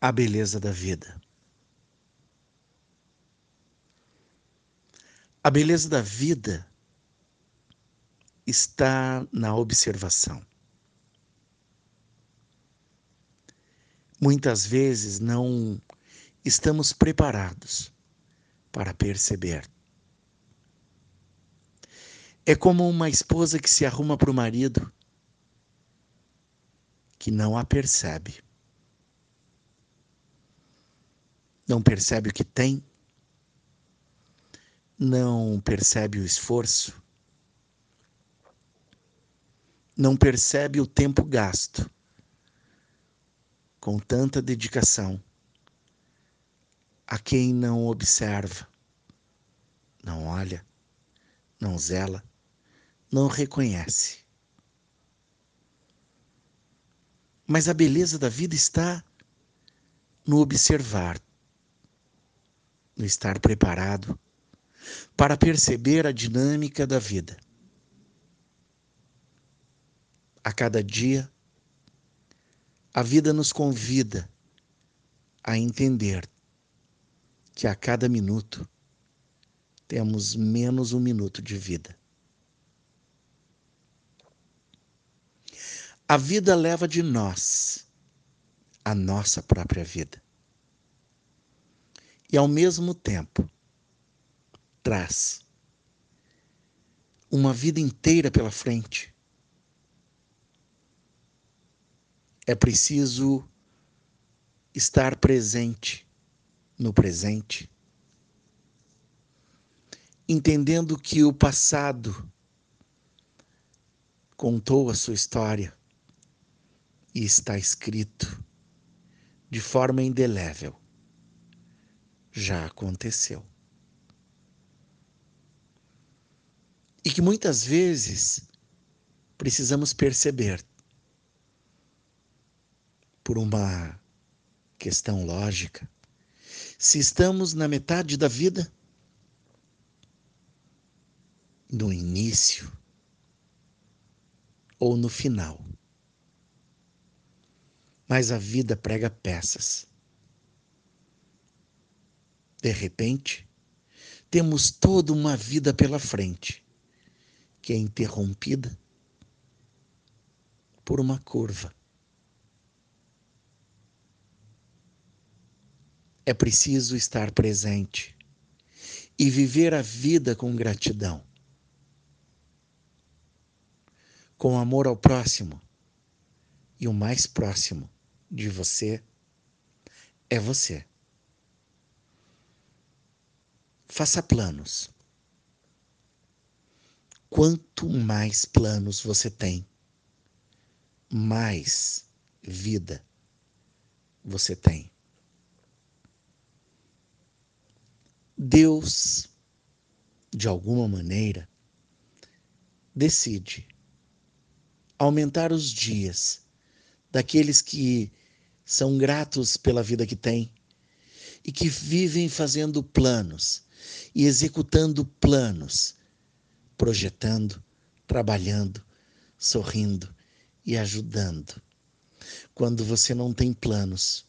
a beleza da vida. A beleza da vida está na observação. Muitas vezes não estamos preparados para perceber. É como uma esposa que se arruma para o marido que não a percebe. Não percebe o que tem, não percebe o esforço, não percebe o tempo gasto com tanta dedicação a quem não observa, não olha, não zela, não reconhece. Mas a beleza da vida está no observar, estar preparado para perceber a dinâmica da vida. A cada dia, a vida nos convida a entender que a cada minuto temos menos um minuto de vida. A vida leva de nós a nossa própria vida. E ao mesmo tempo, traz uma vida inteira pela frente. É preciso estar presente no presente, entendendo que o passado contou a sua história e está escrito de forma indelével. Já aconteceu. e que muitas vezes precisamos perceber por uma questão lógica se estamos na metade da vida, no início ou no final. Mas a vida prega peças. De repente, temos toda uma vida pela frente que é interrompida por uma curva. É preciso estar presente e viver a vida com gratidão, com amor ao próximo. E o mais próximo de você é você. Faça planos Quanto mais planos você tem, mais vida você tem. Deus, de alguma maneira, decide aumentar os dias daqueles que são gratos pela vida que têm e que vivem fazendo planos e executando planos projetando, trabalhando, sorrindo e ajudando. Quando você não tem planos,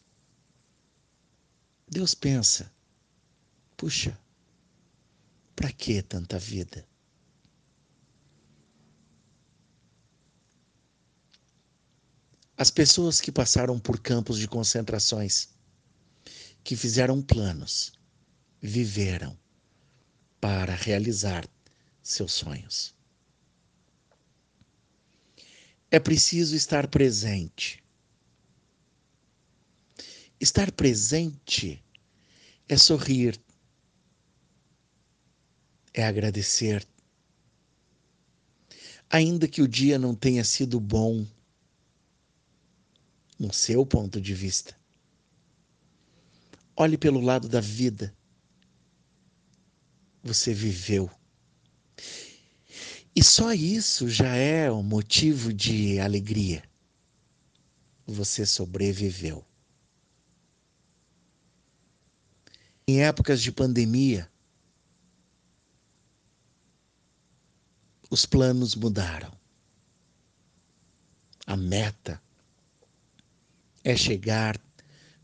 Deus pensa: puxa, para que tanta vida? As pessoas que passaram por campos de concentrações, que fizeram planos, viveram para realizar seus sonhos. É preciso estar presente. Estar presente é sorrir, é agradecer. Ainda que o dia não tenha sido bom, no seu ponto de vista, olhe pelo lado da vida. Você viveu. E só isso já é um motivo de alegria. Você sobreviveu. Em épocas de pandemia, os planos mudaram. A meta é chegar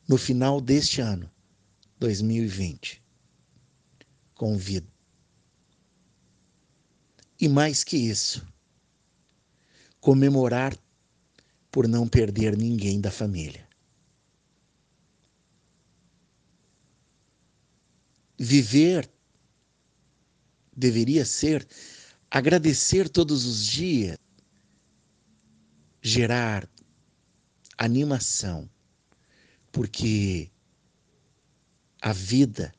no final deste ano, 2020, com vida. E mais que isso, comemorar por não perder ninguém da família. Viver deveria ser agradecer todos os dias, gerar animação, porque a vida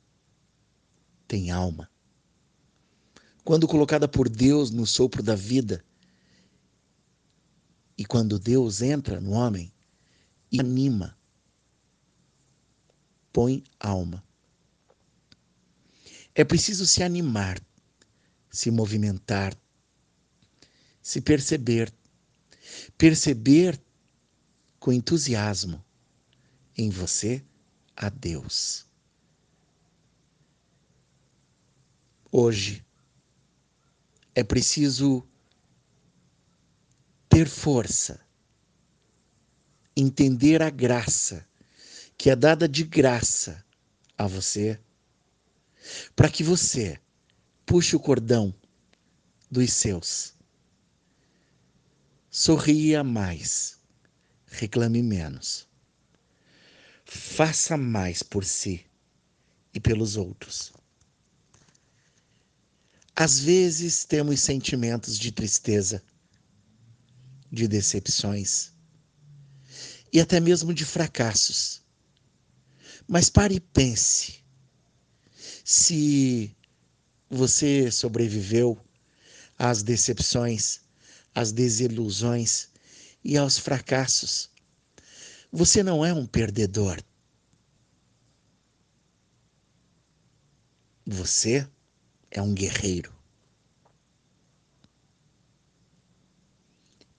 tem alma. Quando colocada por Deus no sopro da vida, e quando Deus entra no homem e anima, põe alma. É preciso se animar, se movimentar, se perceber, perceber com entusiasmo em você a Deus. Hoje é preciso ter força, entender a graça que é dada de graça a você, para que você puxe o cordão dos seus. Sorria mais, reclame menos. Faça mais por si e pelos outros. Às vezes temos sentimentos de tristeza de decepções e até mesmo de fracassos. Mas pare e pense: se você sobreviveu às decepções, às desilusões e aos fracassos, você não é um perdedor. Você é um guerreiro.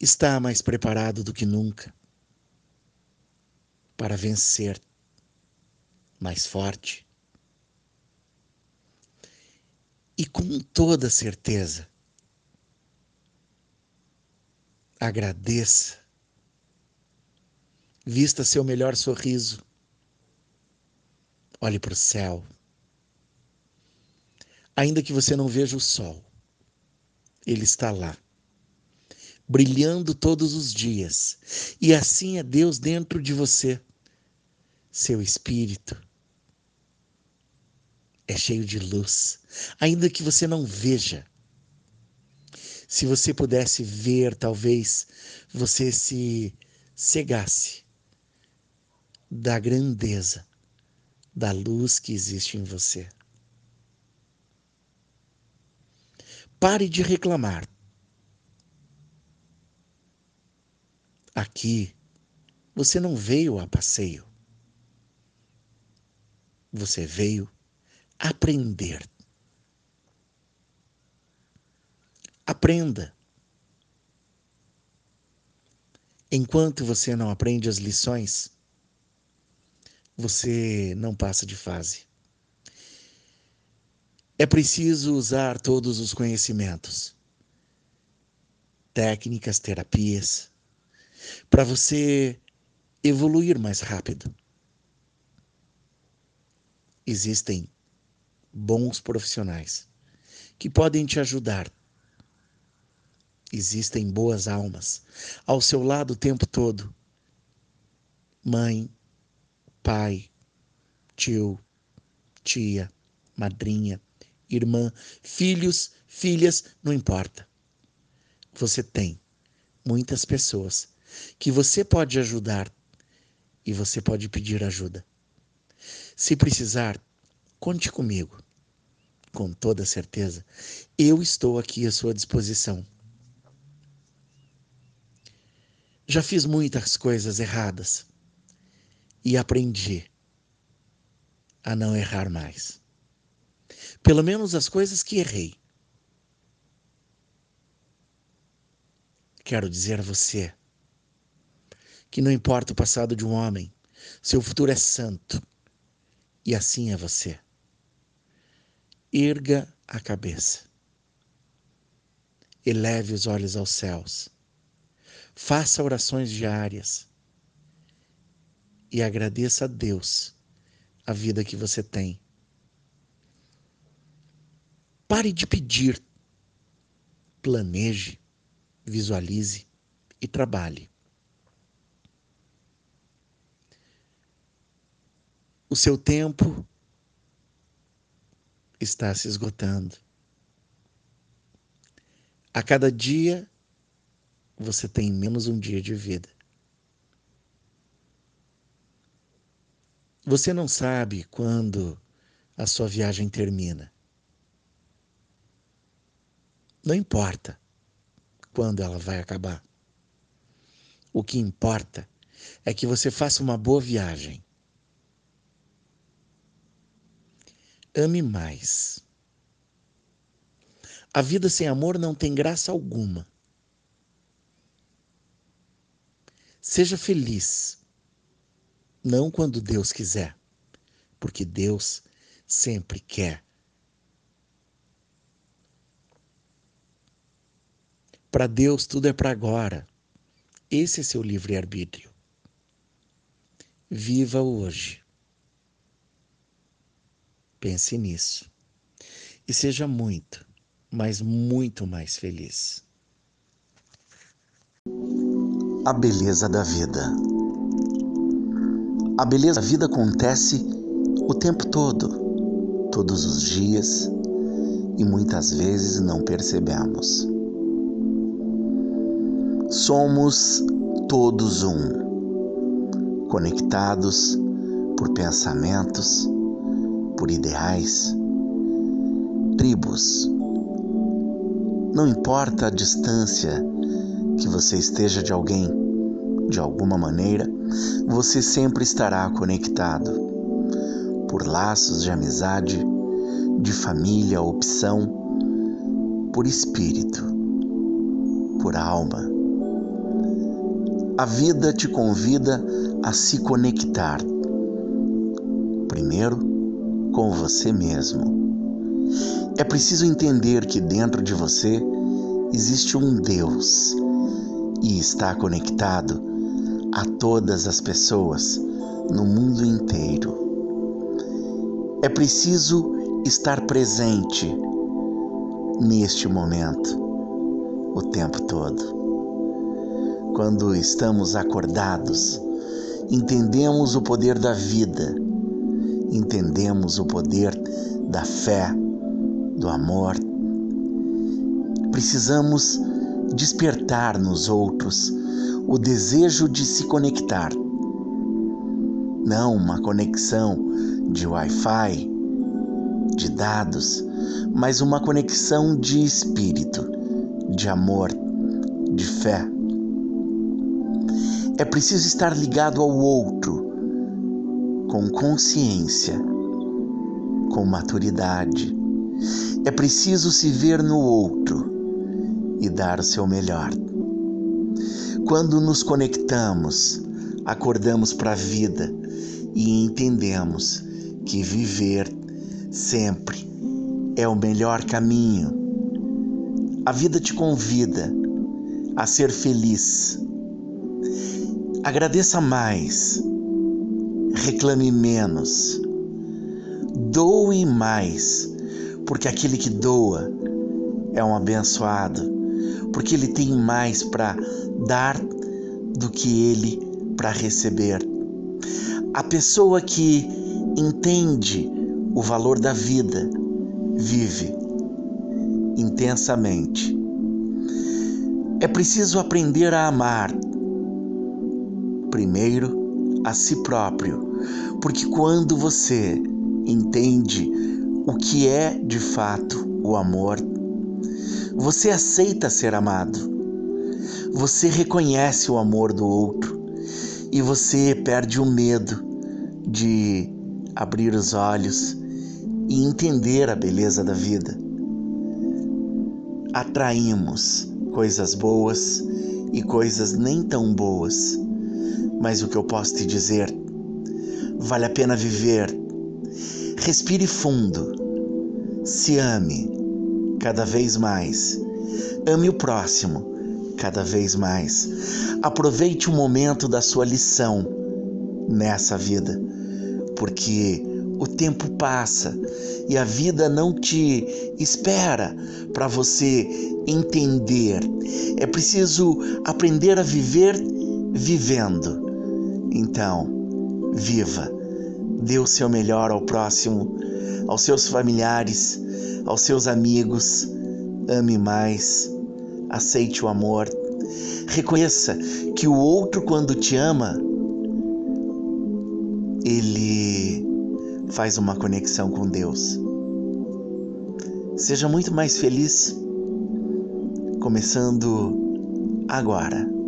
está mais preparado do que nunca para vencer, mais forte. E com toda certeza, agradeça, vista seu melhor sorriso, olhe para o céu. Ainda que você não veja o sol, ele está lá brilhando todos os dias. E assim é Deus dentro de você. Seu espírito é cheio de luz, ainda que você não veja. Se você pudesse ver, talvez você se cegasse da grandeza da luz que existe em você. Pare de reclamar. Aqui você não veio a passeio. Você veio aprender. Aprenda. Enquanto você não aprende as lições, você não passa de fase. É preciso usar todos os conhecimentos, técnicas, terapias, para você evoluir mais rápido. Existem bons profissionais que podem te ajudar. Existem boas almas ao seu lado o tempo todo. Mãe, pai, tio, tia, madrinha, irmã, filhos, filhas, não importa. Você tem muitas pessoas que você pode ajudar e você pode pedir ajuda. Se precisar, conte comigo. Com toda certeza, eu estou aqui à sua disposição. Já fiz muitas coisas erradas e aprendi a não errar mais. Pelo menos as coisas que errei. Quero dizer a você que não importa o passado de um homem, seu futuro é santo. E assim é você. Erga a cabeça. Eleve os olhos aos céus. Faça orações diárias. e agradeça a Deus a vida que você tem. Pare de pedir. Planeje, visualize e trabalhe. O seu tempo está se esgotando. A cada dia você tem menos um dia de vida. Você não sabe quando a sua viagem termina. Não importa quando ela vai acabar. O que importa é que você faça uma boa viagem. Ame mais. A vida sem amor não tem graça alguma. Seja feliz não quando Deus quiser, porque Deus sempre quer. Para Deus tudo é para agora. Esse é seu livre-arbítrio. Viva hoje. Pense nisso. E seja muito, mas muito mais feliz. A beleza da vida. A beleza da vida acontece o tempo todo, todos os dias, e muitas vezes não percebemos. Somos todos um, conectados por pensamentos, por ideais, tribos. Não importa a distância que você esteja de alguém, de alguma maneira, você sempre estará conectado por laços de amizade, de família, opção, por espírito, por alma. A vida te convida a se conectar. Primeiro, com você mesmo. É preciso entender que dentro de você existe um Deus e está conectado a todas as pessoas no mundo inteiro. É preciso estar presente neste momento o tempo todo. Quando estamos acordados, entendemos o poder da vida, entendemos o poder da fé, do amor. Precisamos despertar nos outros o desejo de se conectar. Não uma conexão de Wi-Fi, de dados, mas uma conexão de espírito, de amor, de fé. É preciso estar ligado ao outro com consciência, com maturidade. É preciso se ver no outro e dar o seu melhor. Quando nos conectamos, acordamos para a vida e entendemos que viver sempre é o melhor caminho. A vida te convida a ser feliz. Agradeça mais, reclame menos, doe mais, porque aquele que doa é um abençoado, porque ele tem mais para dar do que ele para receber. A pessoa que entende o valor da vida vive intensamente. É preciso aprender a amar, primeiro a si próprio, porque quando você entende o que é de fato o amor, você aceita ser amado. Você reconhece o amor do outro. E você perde o medo de abrir os olhos e entender a beleza da vida. Atraímos coisas boas e coisas nem tão boas, mas o que eu posso te dizer, vale a pena viver. Respire fundo, se ame cada vez mais, ame o próximo cada vez mais. Aproveite o momento da sua lição nessa vida, porque o tempo passa e a vida não te espera para você entender. É preciso aprender a viver vivendo. Então, viva. Dê o seu melhor ao próximo, aos seus familiares, aos seus amigos. Ame mais. Aceite o amor. Reconheça que o outro, quando te ama, ele faz uma conexão com Deus. Seja muito mais feliz, começando agora.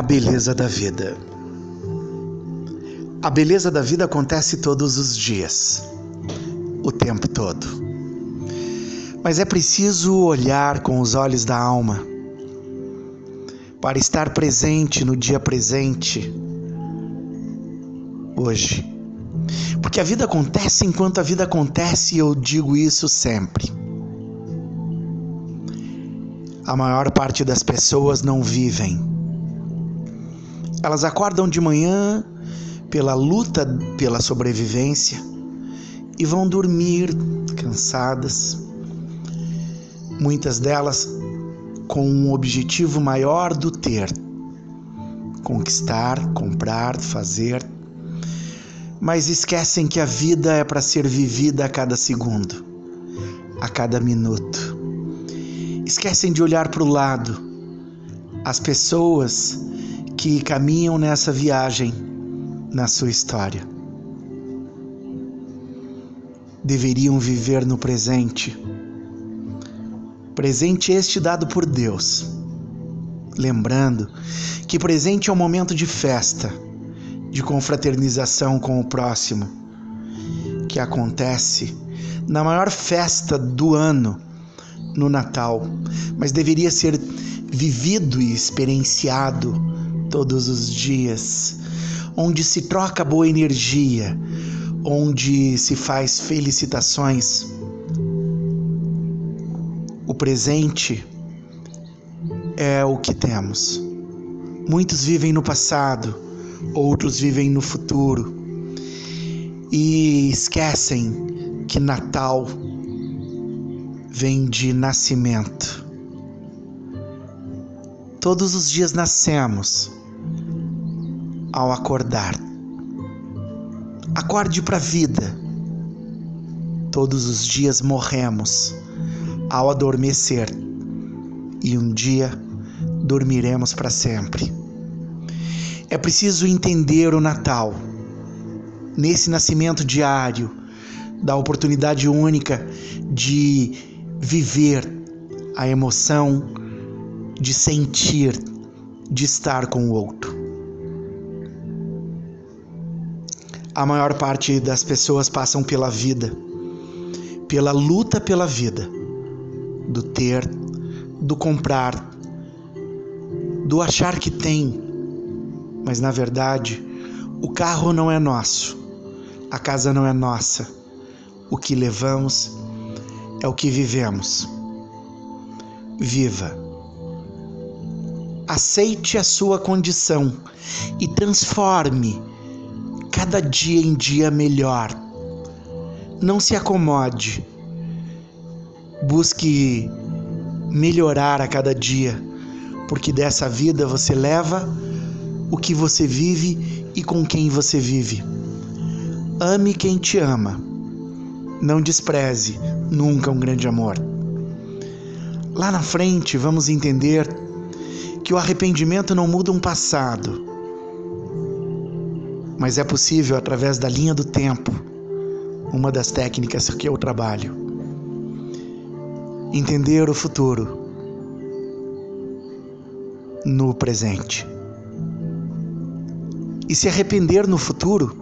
A beleza da vida. A beleza da vida acontece todos os dias, o tempo todo. Mas é preciso olhar com os olhos da alma para estar presente no dia presente, hoje. Porque a vida acontece enquanto a vida acontece e eu digo isso sempre. A maior parte das pessoas não vivem. Elas acordam de manhã pela luta pela sobrevivência e vão dormir cansadas. Muitas delas com um objetivo maior do ter: conquistar, comprar, fazer. Mas esquecem que a vida é para ser vivida a cada segundo, a cada minuto. Esquecem de olhar para o lado, as pessoas que caminham nessa viagem na sua história. Deveriam viver no presente Presente este dado por Deus. Lembrando que presente é um momento de festa, de confraternização com o próximo, que acontece na maior festa do ano, no Natal, mas deveria ser vivido e experienciado todos os dias, onde se troca boa energia, onde se faz felicitações o presente é o que temos. Muitos vivem no passado, outros vivem no futuro e esquecem que Natal vem de nascimento. Todos os dias nascemos ao acordar. Acorde para a vida. Todos os dias morremos ao adormecer, e um dia dormiremos para sempre. É preciso entender o Natal, nesse nascimento diário, da oportunidade única de viver a emoção de sentir, de estar com o outro. A maior parte das pessoas passam pela vida, pela luta pela vida do ter, do comprar, do achar que tem. Mas na verdade, o carro não é nosso, a casa não é nossa. O que levamos é o que vivemos. Viva. Aceite a sua condição e transforme cada dia em dia melhor. Não se acomode Busque melhorar a cada dia, porque dessa vida você leva o que você vive e com quem você vive. Ame quem te ama. Não despreze nunca um grande amor. Lá na frente vamos entender que o arrependimento não muda um passado, mas é possível através da linha do tempo, uma das técnicas que eu trabalho entender o futuro no presente e se arrepender no futuro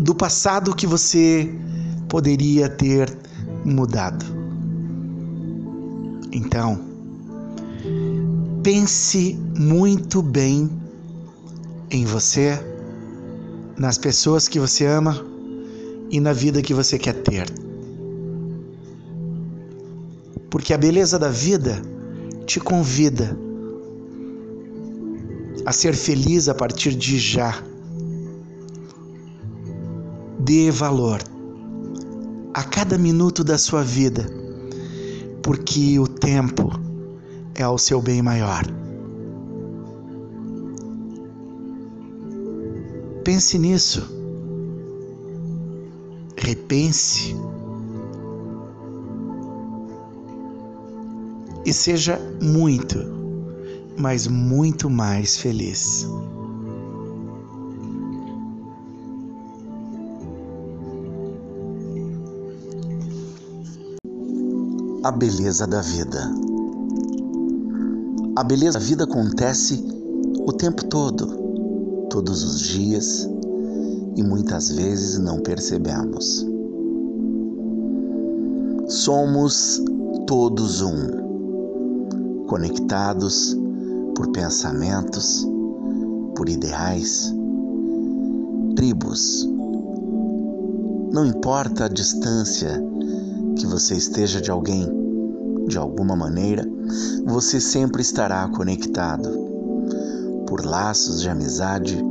do passado que você poderia ter mudado. Então, pense muito bem em você, nas pessoas que você ama e na vida que você quer ter porque a beleza da vida te convida a ser feliz a partir de já. Dê valor a cada minuto da sua vida, porque o tempo é ao seu bem maior. Pense nisso. Repense. E seja muito, mas muito mais feliz. A beleza da vida. A beleza da vida acontece o tempo todo todos os dias e muitas vezes não percebemos. Somos todos um, conectados por pensamentos, por ideais, tribos. Não importa a distância que você esteja de alguém, de alguma maneira, você sempre estará conectado por laços de amizade,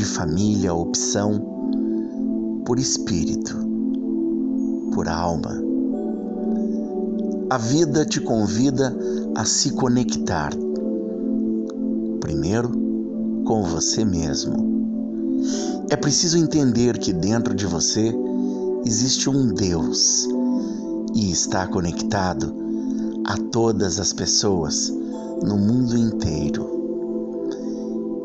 de família, opção, por espírito, por alma. A vida te convida a se conectar. Primeiro, com você mesmo. É preciso entender que dentro de você existe um Deus e está conectado a todas as pessoas no mundo inteiro.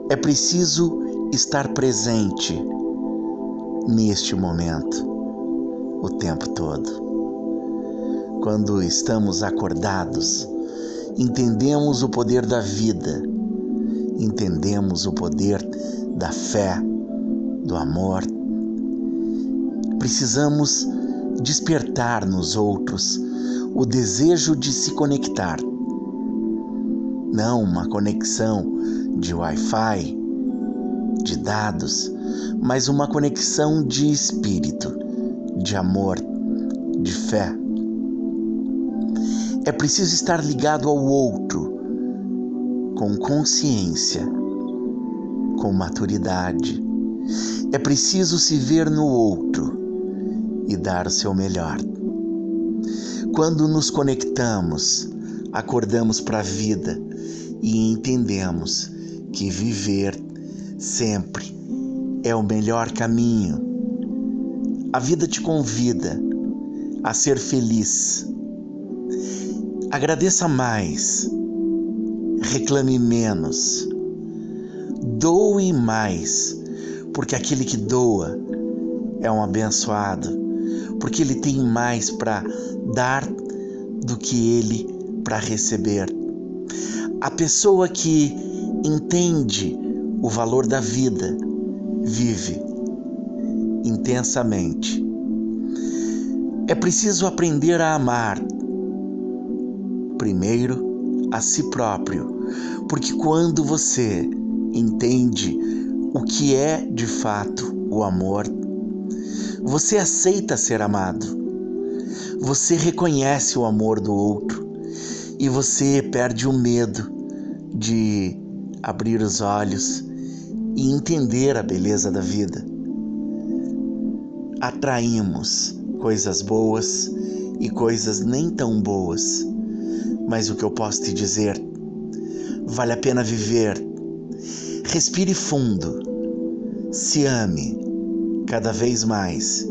É preciso estar presente neste momento o tempo todo. Quando estamos acordados, entendemos o poder da vida, entendemos o poder da fé, do amor. Precisamos despertar nos outros o desejo de se conectar. Não uma conexão de Wi-Fi, de dados, mas uma conexão de espírito, de amor, de fé. É preciso estar ligado ao outro com consciência, com maturidade. É preciso se ver no outro e dar o seu melhor. Quando nos conectamos, acordamos para a vida e entendemos que viver sempre é o melhor caminho. A vida te convida a ser feliz. Agradeça mais, reclame menos, doe mais, porque aquele que doa é um abençoado, porque ele tem mais para dar do que ele para receber. A pessoa que entende o valor da vida, vive intensamente. É preciso aprender a amar, primeiro a si próprio, porque quando você entende o que é de fato o amor, você aceita ser amado, você reconhece o amor do outro e você perde o medo de abrir os olhos e entender a beleza da vida. Atraímos coisas boas e coisas nem tão boas, mas o que eu posso te dizer, vale a pena viver. Respire fundo, se ame cada vez mais,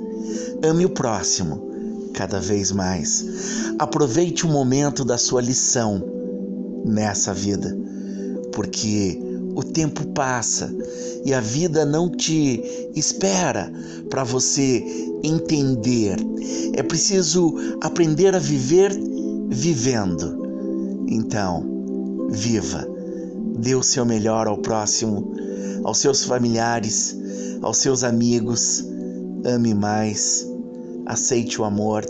ame o próximo cada vez mais. Aproveite o momento da sua lição nessa vida porque o tempo passa e a vida não te espera para você entender. É preciso aprender a viver vivendo. Então, viva. Dê o seu melhor ao próximo, aos seus familiares, aos seus amigos. Ame mais. Aceite o amor.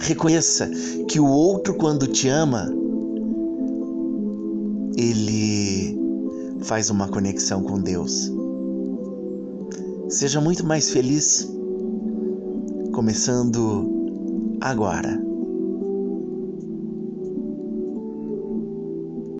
Reconheça que o outro, quando te ama, ele faz uma conexão com Deus. Seja muito mais feliz, começando agora.